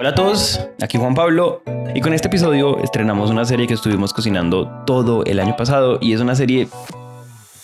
Hola a todos, aquí Juan Pablo y con este episodio estrenamos una serie que estuvimos cocinando todo el año pasado y es una serie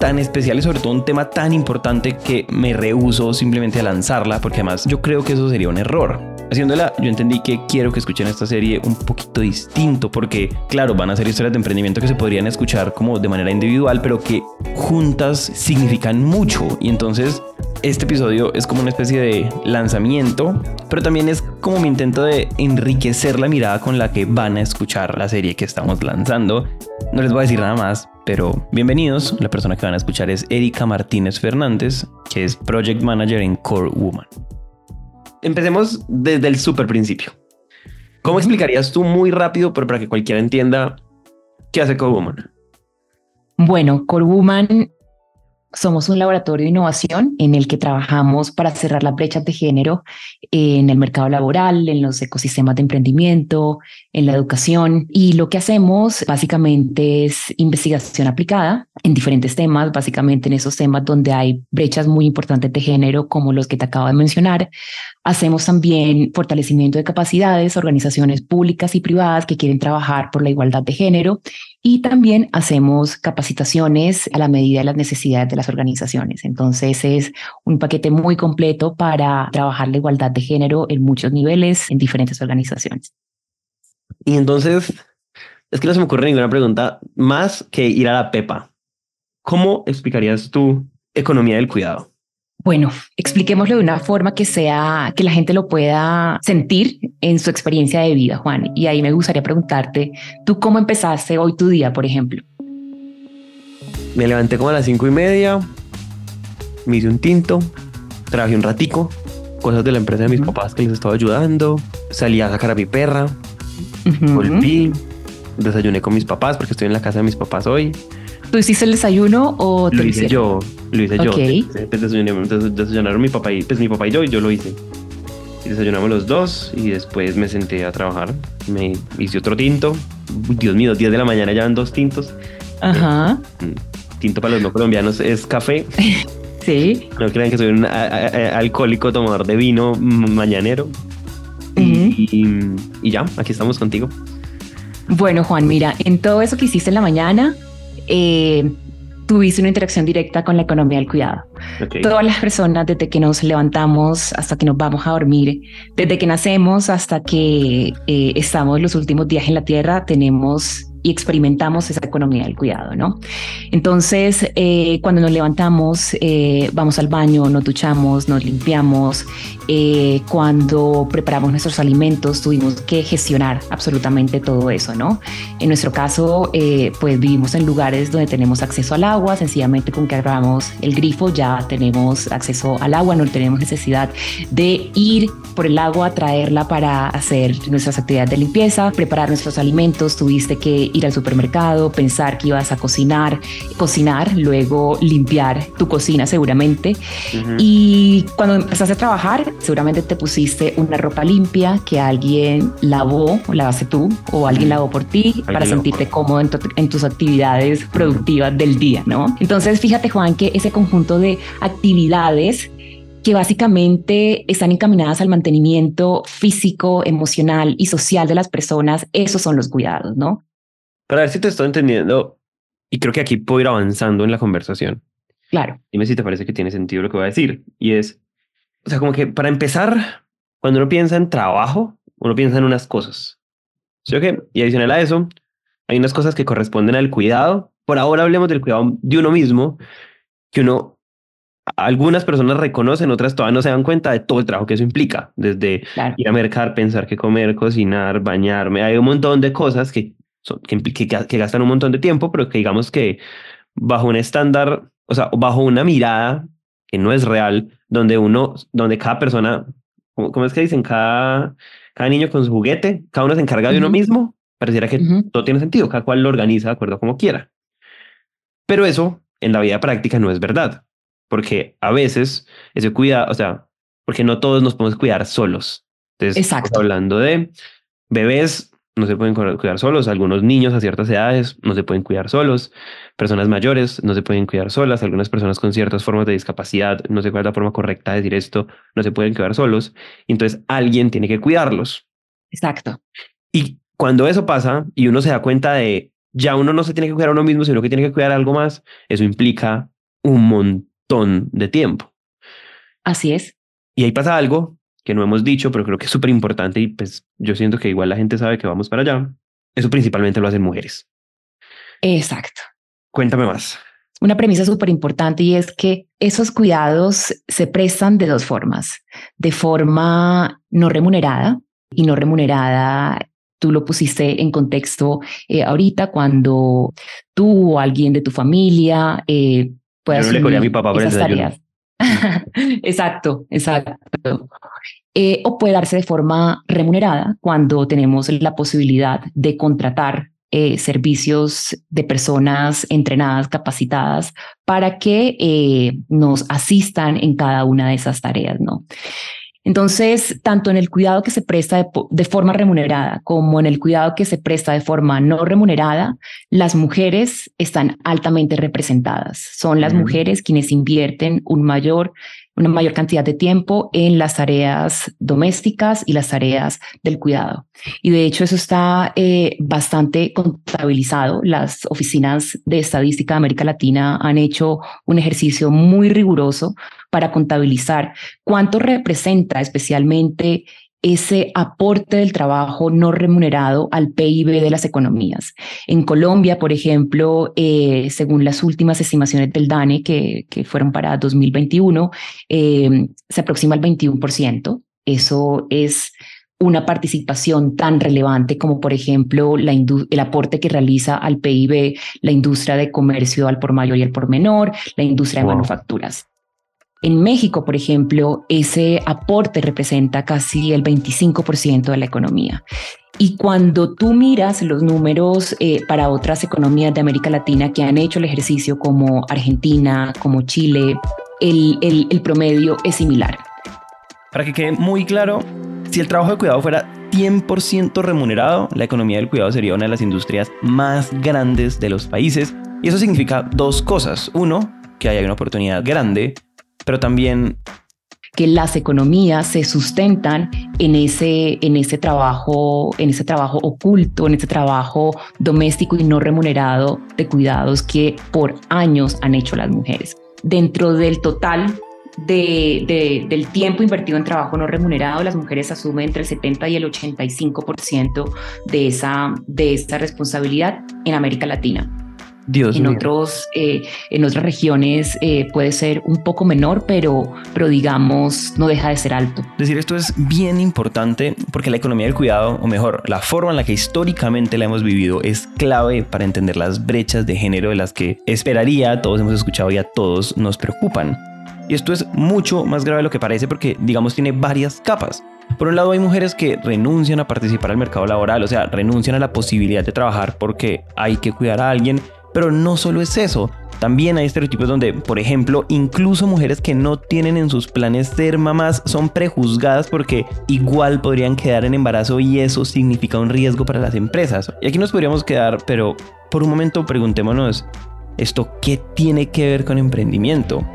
tan especial y sobre todo un tema tan importante que me rehuso simplemente a lanzarla porque además yo creo que eso sería un error. Haciéndola, yo entendí que quiero que escuchen esta serie un poquito distinto porque, claro, van a ser historias de emprendimiento que se podrían escuchar como de manera individual, pero que juntas significan mucho. Y entonces este episodio es como una especie de lanzamiento, pero también es como mi intento de enriquecer la mirada con la que van a escuchar la serie que estamos lanzando. No les voy a decir nada más, pero bienvenidos. La persona que van a escuchar es Erika Martínez Fernández, que es Project Manager en Core Woman. Empecemos desde el super principio. ¿Cómo explicarías tú muy rápido, pero para que cualquiera entienda, qué hace Core Woman? Bueno, Core Woman somos un laboratorio de innovación en el que trabajamos para cerrar las brechas de género en el mercado laboral, en los ecosistemas de emprendimiento, en la educación. Y lo que hacemos básicamente es investigación aplicada en diferentes temas, básicamente en esos temas donde hay brechas muy importantes de género, como los que te acabo de mencionar. Hacemos también fortalecimiento de capacidades, organizaciones públicas y privadas que quieren trabajar por la igualdad de género y también hacemos capacitaciones a la medida de las necesidades de las organizaciones. Entonces es un paquete muy completo para trabajar la igualdad de género en muchos niveles, en diferentes organizaciones. Y entonces, es que no se me ocurre ninguna pregunta más que ir a la Pepa. ¿Cómo explicarías tu economía del cuidado? Bueno, expliquémoslo de una forma que sea, que la gente lo pueda sentir en su experiencia de vida, Juan. Y ahí me gustaría preguntarte, ¿tú cómo empezaste hoy tu día, por ejemplo? Me levanté como a las cinco y media, me hice un tinto, trabajé un ratico, cosas de la empresa de mis papás que les estaba ayudando, salí a sacar a mi perra, volví, desayuné con mis papás porque estoy en la casa de mis papás hoy. ¿Tú hiciste el desayuno o lo hice yo? Lo hice yo. Pues desayunaron mi papá y pues mi papá y yo y yo lo hice. Y desayunamos los dos y después me senté a trabajar. Me hice otro tinto. Dios mío, 10 de la mañana ya van dos tintos. Ajá. Mm, tinto para los no colombianos es café. sí. No crean que soy un alcohólico tomador de vino mañanero. y, y ya, aquí estamos contigo. Bueno, Juan, mira, en todo eso que hiciste en la mañana, eh, tuviste una interacción directa con la economía del cuidado. Todas las personas, desde que nos levantamos hasta que nos vamos a dormir, desde que nacemos hasta que eh, estamos los últimos días en la Tierra, tenemos y experimentamos esa economía del cuidado, ¿no? Entonces, eh, cuando nos levantamos, eh, vamos al baño, nos duchamos, nos limpiamos, eh, cuando preparamos nuestros alimentos, tuvimos que gestionar absolutamente todo eso, ¿no? En nuestro caso, pues vivimos en lugares donde tenemos acceso al agua, sencillamente con que abramos el grifo ya tenemos acceso al agua, no tenemos necesidad de ir por el agua, traerla para hacer nuestras actividades de limpieza, preparar nuestros alimentos, tuviste que ir al supermercado, pensar que ibas a cocinar, cocinar, luego limpiar tu cocina seguramente. Y cuando empezaste a trabajar, seguramente te pusiste una ropa limpia que alguien lavó, o lavaste tú, o alguien lavó por ti para sentirte cómodo en, en tus actividades productivas del día, ¿no? Entonces, fíjate, Juan, que ese conjunto de actividades que básicamente están encaminadas al mantenimiento físico, emocional y social de las personas, esos son los cuidados, ¿no? Para ver si te estoy entendiendo, y creo que aquí puedo ir avanzando en la conversación. Claro. Dime si te parece que tiene sentido lo que voy a decir. Y es, o sea, como que para empezar, cuando uno piensa en trabajo, uno piensa en unas cosas. ¿Sí o? Y adicional a eso, hay unas cosas que corresponden al cuidado. Por ahora hablemos del cuidado de uno mismo, que uno, algunas personas reconocen, otras todavía no se dan cuenta de todo el trabajo que eso implica. Desde ir a mercar, pensar qué comer, cocinar, bañarme. Hay un montón de cosas que que, que, gastan un montón de tiempo, pero que digamos que bajo un estándar, o sea, bajo una mirada que no es real, donde uno, donde cada persona, ¿cómo, es que dicen? Cada, cada niño con su juguete, cada uno se encarga de uno mismo, pareciera que todo tiene sentido, cada cual lo organiza de acuerdo como quiera. Pero eso en la vida práctica no es verdad, porque a veces ese cuidado, o sea, porque no todos nos podemos cuidar solos. Entonces, Exacto. hablando de bebés no se pueden cuidar solos, algunos niños a ciertas edades no se pueden cuidar solos, personas mayores no se pueden cuidar solas, algunas personas con ciertas formas de discapacidad, no sé cuál es la forma correcta de decir esto, no se pueden cuidar solos, entonces alguien tiene que cuidarlos. Exacto. Y cuando eso pasa y uno se da cuenta de ya uno no se tiene que cuidar a uno mismo, sino que tiene que cuidar algo más, eso implica un montón de tiempo. Así es. Y ahí pasa algo que no hemos dicho, pero creo que es súper importante y pues yo siento que igual la gente sabe que vamos para allá. Eso principalmente lo hacen mujeres. Exacto. Cuéntame más. Una premisa súper importante y es que esos cuidados se prestan de dos formas. De forma no remunerada y no remunerada tú lo pusiste en contexto eh, ahorita cuando tú o alguien de tu familia eh, pueda Yo no le a mi papá esas tareas. exacto, exacto. Eh, o puede darse de forma remunerada cuando tenemos la posibilidad de contratar eh, servicios de personas entrenadas, capacitadas, para que eh, nos asistan en cada una de esas tareas, ¿no? Entonces, tanto en el cuidado que se presta de, forma remunerada como en el cuidado que se presta de forma no remunerada, las mujeres están altamente representadas. Son las mujeres quienes invierten un mayor una mayor cantidad de tiempo en las tareas domésticas y las tareas del cuidado. Y de hecho eso está eh, bastante contabilizado. Las oficinas de estadística de América Latina han hecho un ejercicio muy riguroso para contabilizar cuánto representa especialmente ese aporte del trabajo no remunerado al PIB de las economías. En Colombia, por ejemplo, eh, según las últimas estimaciones del DANE, que, que fueron para 2021, eh, se aproxima al 21%. Eso es una participación tan relevante como, por ejemplo, la el aporte que realiza al PIB la industria de comercio al por mayor y al por menor, la industria de manufacturas. En México, por ejemplo, ese aporte representa casi el 25% de la economía. Y cuando tú miras los números eh, para otras economías de América Latina que han hecho el ejercicio, como Argentina, como Chile, el, el, el promedio es similar. Para que quede muy claro, si el trabajo de cuidado fuera 100% remunerado, la economía del cuidado sería una de las industrias más grandes de los países. Y eso significa dos cosas. Uno, que hay una oportunidad grande pero también que las economías se sustentan en ese, en ese trabajo, en ese trabajo oculto, en ese trabajo doméstico y no remunerado de cuidados que por años han hecho las mujeres. Dentro del total de, del tiempo invertido en trabajo no remunerado, las mujeres asumen entre el 70 y el 85% de esa, de esa responsabilidad en América Latina. Dios en otros eh, en otras regiones eh, puede ser un poco menor pero pero digamos no deja de ser alto. Decir esto es bien importante porque la economía del cuidado o mejor la forma en la que históricamente la hemos vivido es clave para entender las brechas de género de las que esperaría todos hemos escuchado y a todos nos preocupan. Y esto es mucho más grave de lo que parece porque digamos tiene varias capas. Por un lado hay mujeres que renuncian a participar al mercado laboral, o sea, renuncian a la posibilidad de trabajar porque hay que cuidar a alguien pero no solo es eso, también hay estereotipos donde, por ejemplo, incluso mujeres que no tienen en sus planes ser mamás son prejuzgadas porque igual podrían quedar en embarazo y eso significa un riesgo para las empresas. Y aquí nos podríamos quedar, pero por un momento preguntémonos, ¿esto qué tiene que ver con emprendimiento?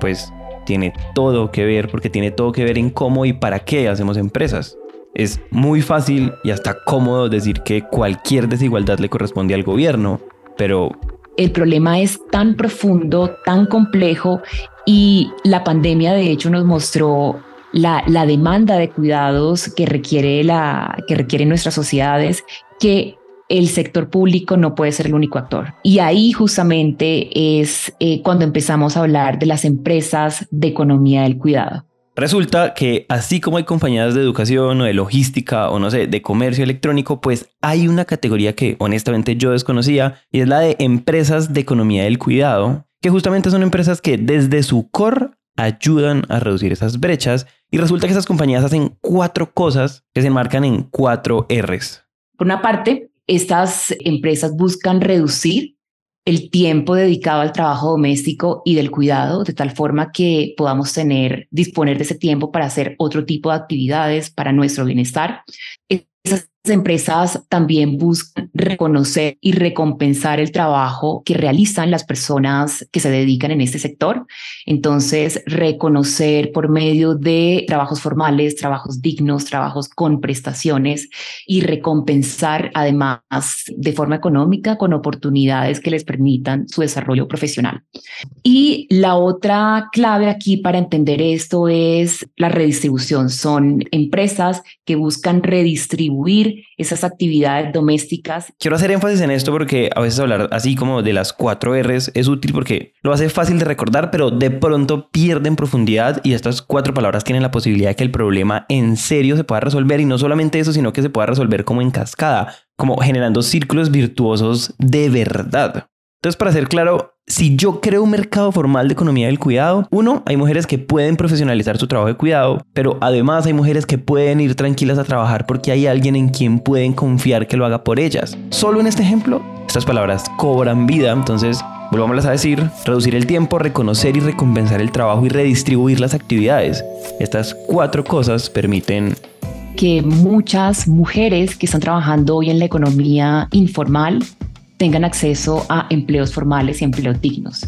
Pues tiene todo que ver porque tiene todo que ver en cómo y para qué hacemos empresas. Es muy fácil y hasta cómodo decir que cualquier desigualdad le corresponde al gobierno, pero... El problema es tan profundo, tan complejo y la pandemia de hecho nos mostró la, la demanda de cuidados que requiere la que requieren nuestras sociedades que el sector público no puede ser el único actor. Y ahí justamente es eh, cuando empezamos a hablar de las empresas de economía del cuidado. Resulta que así como hay compañías de educación o de logística o no sé, de comercio electrónico, pues hay una categoría que honestamente yo desconocía y es la de empresas de economía del cuidado, que justamente son empresas que desde su core ayudan a reducir esas brechas y resulta que esas compañías hacen cuatro cosas que se marcan en cuatro Rs. Por una parte, estas empresas buscan reducir el tiempo dedicado al trabajo doméstico y del cuidado, de tal forma que podamos tener, disponer de ese tiempo para hacer otro tipo de actividades para nuestro bienestar. Empresas también buscan reconocer y recompensar el trabajo que realizan las personas que se dedican en este sector. Entonces, reconocer por medio de trabajos formales, trabajos dignos, trabajos con prestaciones y recompensar además de forma económica con oportunidades que les permitan su desarrollo profesional. Y la otra clave aquí para entender esto es la redistribución. Son empresas que buscan redistribuir esas actividades domésticas. Quiero hacer énfasis en esto porque a veces hablar así como de las cuatro R's es útil porque lo hace fácil de recordar, pero de pronto pierden profundidad y estas cuatro palabras tienen la posibilidad de que el problema en serio se pueda resolver y no solamente eso, sino que se pueda resolver como en cascada, como generando círculos virtuosos de verdad. Entonces, para ser claro, si yo creo un mercado formal de economía del cuidado, uno, hay mujeres que pueden profesionalizar su trabajo de cuidado, pero además hay mujeres que pueden ir tranquilas a trabajar porque hay alguien en quien pueden confiar que lo haga por ellas. Solo en este ejemplo, estas palabras cobran vida, entonces volvamos a decir, reducir el tiempo, reconocer y recompensar el trabajo y redistribuir las actividades. Estas cuatro cosas permiten que muchas mujeres que están trabajando hoy en la economía informal tengan acceso a empleos formales y empleos dignos.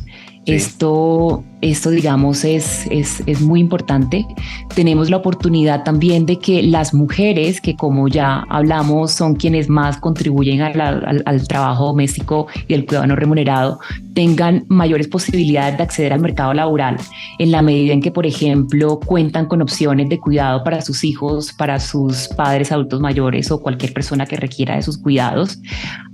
Esto, esto, digamos, es, es, es, muy importante. Tenemos la oportunidad también de que las mujeres, que como ya hablamos, son quienes más contribuyen al, al, trabajo doméstico y el cuidado no remunerado, tengan mayores posibilidades de acceder al mercado laboral en la medida en que, por ejemplo, cuentan con opciones de cuidado para sus hijos, para sus padres adultos mayores o cualquier persona que requiera de sus cuidados.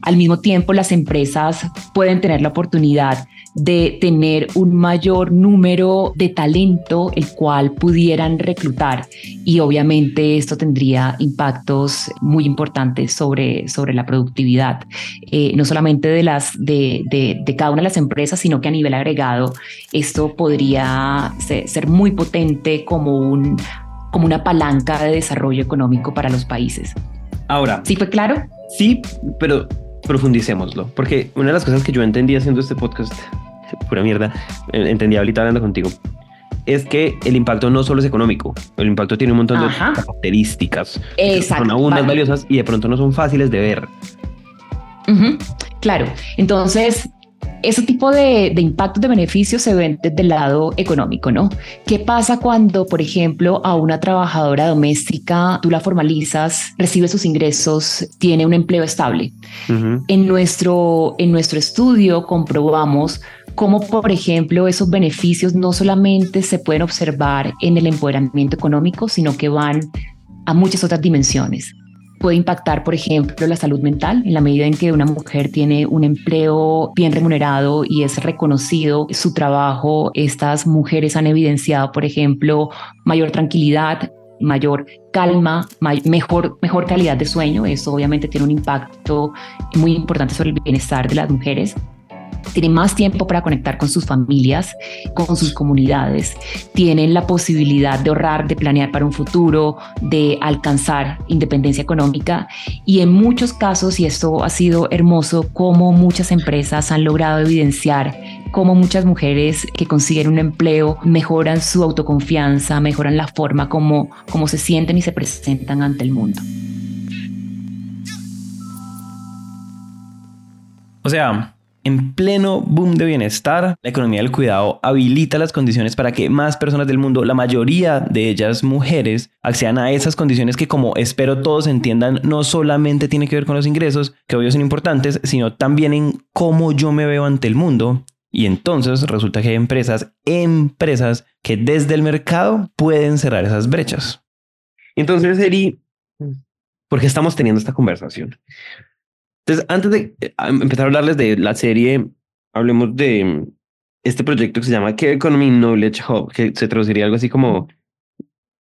Al mismo tiempo, las empresas pueden tener la oportunidad de tener un mayor número de talento el cual pudieran reclutar y obviamente esto tendría impactos muy importantes sobre, sobre la productividad, eh, no solamente de, las, de, de, cada una de las empresas, sino que a nivel agregado esto podría ser, ser muy potente como, un, como una palanca de desarrollo económico para los países. Ahora. ¿Sí fue claro? Sí, pero profundicémoslo, porque una de las cosas que yo entendí haciendo este podcast pura mierda, eh, entendí ahorita hablando contigo, es que el impacto no solo es económico, el impacto tiene un montón de características que son aún más valiosas y de pronto no son fáciles de ver. Claro, entonces ese tipo de, de, impactos de beneficios se ven desde el lado económico, ¿no? ¿Qué pasa cuando, por ejemplo, a una trabajadora doméstica tú la formalizas, recibe sus ingresos, tiene un empleo estable? en, nuestro, en nuestro estudio comprobamos cómo, por ejemplo, esos beneficios no solamente se pueden observar en el empoderamiento económico, sino que van a muchas otras dimensiones. Puede impactar, por ejemplo, la salud mental en la medida en que una mujer tiene un empleo bien remunerado y es reconocido su trabajo. Estas mujeres han evidenciado, por ejemplo, mayor tranquilidad, mayor calma, mejor, mejor calidad de sueño. Eso obviamente tiene un impacto muy importante sobre el bienestar de las mujeres tienen más tiempo para conectar con sus familias, con sus comunidades, tienen la posibilidad de ahorrar, de planear para un futuro, de alcanzar independencia económica y en muchos casos, y esto ha sido hermoso, como muchas empresas han logrado evidenciar cómo muchas mujeres que consiguen un empleo mejoran su autoconfianza, mejoran la forma como, como se sienten y se presentan ante el mundo. O sea, en pleno boom de bienestar, la economía del cuidado habilita las condiciones para que más personas del mundo, la mayoría de ellas mujeres, accedan a esas condiciones que como espero todos entiendan, no solamente tiene que ver con los ingresos, que obvio son importantes, sino también en cómo yo me veo ante el mundo. Y entonces resulta que hay empresas, empresas que desde el mercado pueden cerrar esas brechas. Entonces, Eri, ¿por qué estamos teniendo esta conversación? Entonces, antes de eh, empezar a hablarles de la serie, hablemos de mm, este proyecto que se llama Care Economy Knowledge Hub, que se traduciría algo así como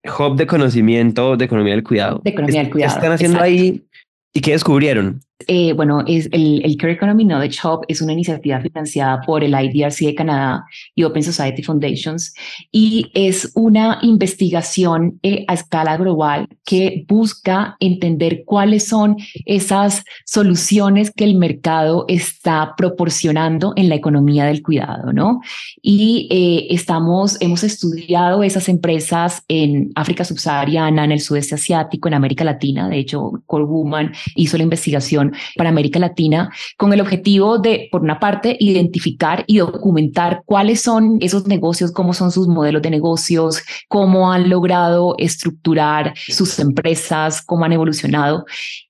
Hub de conocimiento de economía del cuidado. De economía del cuidado. ¿Qué están haciendo ahí y qué descubrieron? Eh, bueno, es el, el Care Economy Knowledge Hub es una iniciativa financiada por el IDRC de Canadá y Open Society Foundations y es una investigación eh, a escala global que busca entender cuáles son esas soluciones que el mercado está proporcionando en la economía del cuidado, ¿no? Y eh, estamos, hemos estudiado esas empresas en África subsahariana, en el sudeste asiático, en América Latina. De hecho, Core Woman hizo la investigación para América Latina con el objetivo de, por una parte, identificar y documentar cuáles son esos negocios, cómo son sus modelos de negocios, cómo han logrado estructurar sus empresas, cómo han evolucionado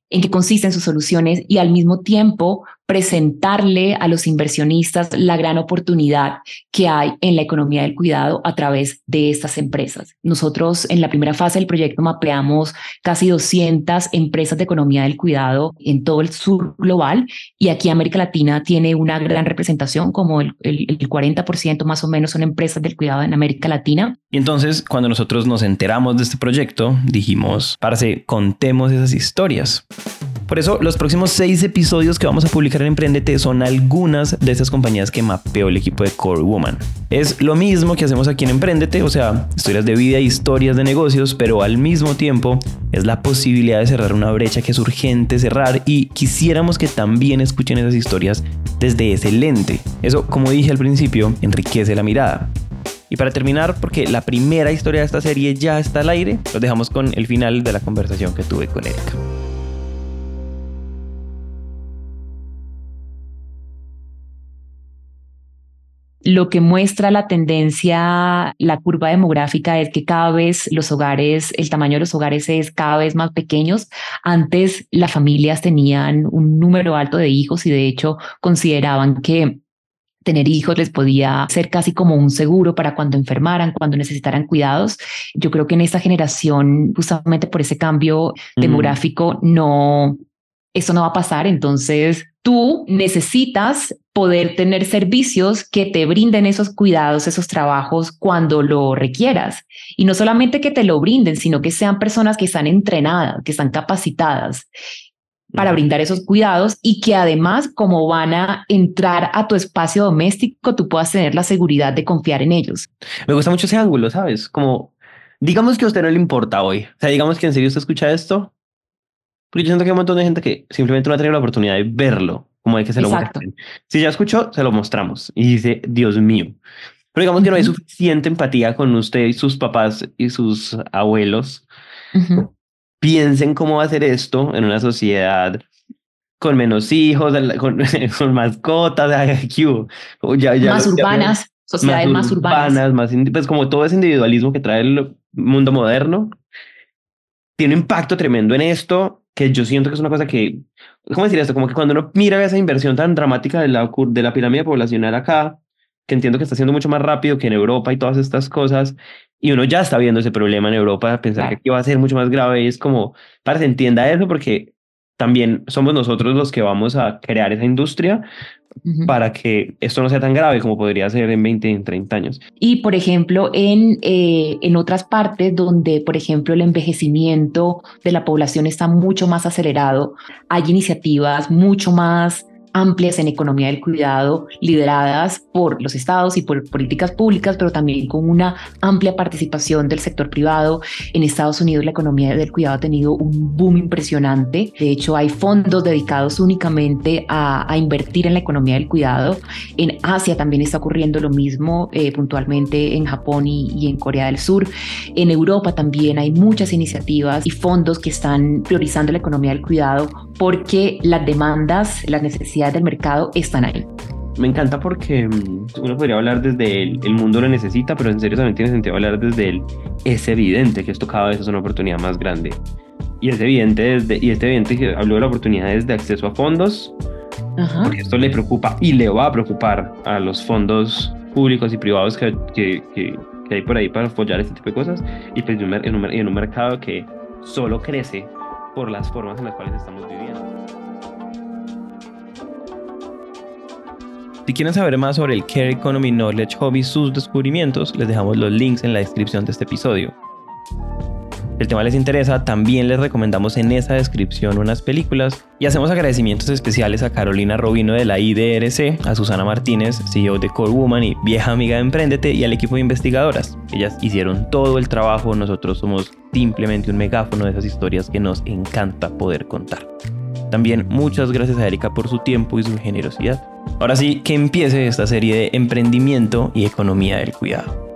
en qué consisten sus soluciones y al mismo tiempo presentarle a los inversionistas la gran oportunidad que hay en la economía del cuidado a través de estas empresas. Nosotros en la primera fase del proyecto mapeamos casi 200 empresas de economía del cuidado en todo el sur global y aquí América Latina tiene una gran representación, como el, el, el 40% más o menos son empresas del cuidado en América Latina. Y entonces cuando nosotros nos enteramos de este proyecto, dijimos, parce, contemos esas historias. Por eso, los próximos seis episodios que vamos a publicar en Emprendete son algunas de esas compañías que mapeó el equipo de Core Woman. Es lo mismo que hacemos aquí en Emprendete, o sea, historias de vida, historias de negocios, pero al mismo tiempo es la posibilidad de cerrar una brecha que es urgente cerrar y quisiéramos que también escuchen esas historias desde ese lente. Eso, como dije al principio, enriquece la mirada. Y para terminar, porque la primera historia de esta serie ya está al aire, los dejamos con el final de la conversación que tuve con Erika. Lo que muestra la tendencia, la curva demográfica es que cada vez los hogares, el tamaño de los hogares es cada vez más pequeños. Antes las familias tenían un número alto de hijos y de hecho consideraban que tener hijos les podía ser casi como un seguro para cuando enfermaran, cuando necesitaran cuidados. Yo creo que en esta generación, justamente por ese cambio demográfico, no, eso no va a pasar. Entonces, tú necesitas poder tener servicios que te brinden esos cuidados, esos trabajos cuando lo requieras. Y no solamente que te lo brinden, sino que sean personas que están entrenadas, que están capacitadas para brindar esos cuidados y que además, como van a entrar a tu espacio doméstico, tú puedas tener la seguridad de confiar en ellos. Me gusta mucho ese ángulo, ¿sabes? Como, digamos que a usted no le importa hoy. O sea, digamos que en serio usted escucha esto porque yo siento que hay un montón de gente que simplemente no ha tenido la oportunidad de verlo, como de que se lo muestren. Si ya escuchó, se lo mostramos y dice, Dios mío. Pero digamos que no hay suficiente empatía con usted y sus papás y sus abuelos. Piensen cómo va a ser esto en una sociedad con menos hijos, con, con mascotas, ya, ya, más urbanas, sociedades más, urbanas. Más, pues como todo ese individualismo que trae el mundo moderno, tiene un impacto tremendo en esto que yo siento que es una cosa que, ¿cómo decir esto? Como que cuando uno mira esa inversión tan dramática de la, de la pirámide poblacional acá, que entiendo que está siendo mucho más rápido que en Europa y todas estas cosas, y uno ya está viendo ese problema en Europa, pensar que aquí va a ser mucho más grave, y es como, para que se entienda eso, porque también somos nosotros los que vamos a crear esa industria, para que esto no sea tan grave como podría ser en 20, en 30 años. Y, por ejemplo, en, eh, en otras partes donde, por ejemplo, el envejecimiento de la población está mucho más acelerado, hay iniciativas mucho más amplias en economía del cuidado, lideradas por los estados y por políticas públicas, pero también con una amplia participación del sector privado. En Estados Unidos la economía del cuidado ha tenido un boom impresionante. De hecho, hay fondos dedicados únicamente a, invertir en la economía del cuidado. En Asia también está ocurriendo lo mismo, eh, puntualmente en Japón y, y en Corea del Sur. En Europa también hay muchas iniciativas y fondos que están priorizando la economía del cuidado porque las demandas, las necesidades del mercado están ahí. Me encanta porque mm, uno podría hablar desde el, el, mundo lo necesita, pero en serio también tiene sentido hablar desde el es evidente que esto cada vez es una oportunidad más grande. Y es evidente desde, y es evidente que habló de la oportunidad de acceso a fondos, porque esto le preocupa y le va a preocupar a los fondos públicos y privados que, que, que, hay por ahí para apoyar este tipo de cosas y pues en un, en un mercado que solo crece por las formas en las cuales estamos viviendo. Si quieren saber más sobre el Care Economy Knowledge Hub y sus descubrimientos, les dejamos los links en la descripción de este episodio. El tema les interesa, también les recomendamos en esa descripción unas películas y hacemos agradecimientos especiales a Carolina Robino de la IDRC, a Susana Martínez, CEO de Core Woman y vieja amiga de Emprendete y al equipo de investigadoras. Ellas hicieron todo el trabajo, nosotros somos simplemente un megáfono de esas historias que nos encanta poder contar. También muchas gracias a Erika por su tiempo y su generosidad. Ahora sí, que empiece esta serie de emprendimiento y economía del cuidado.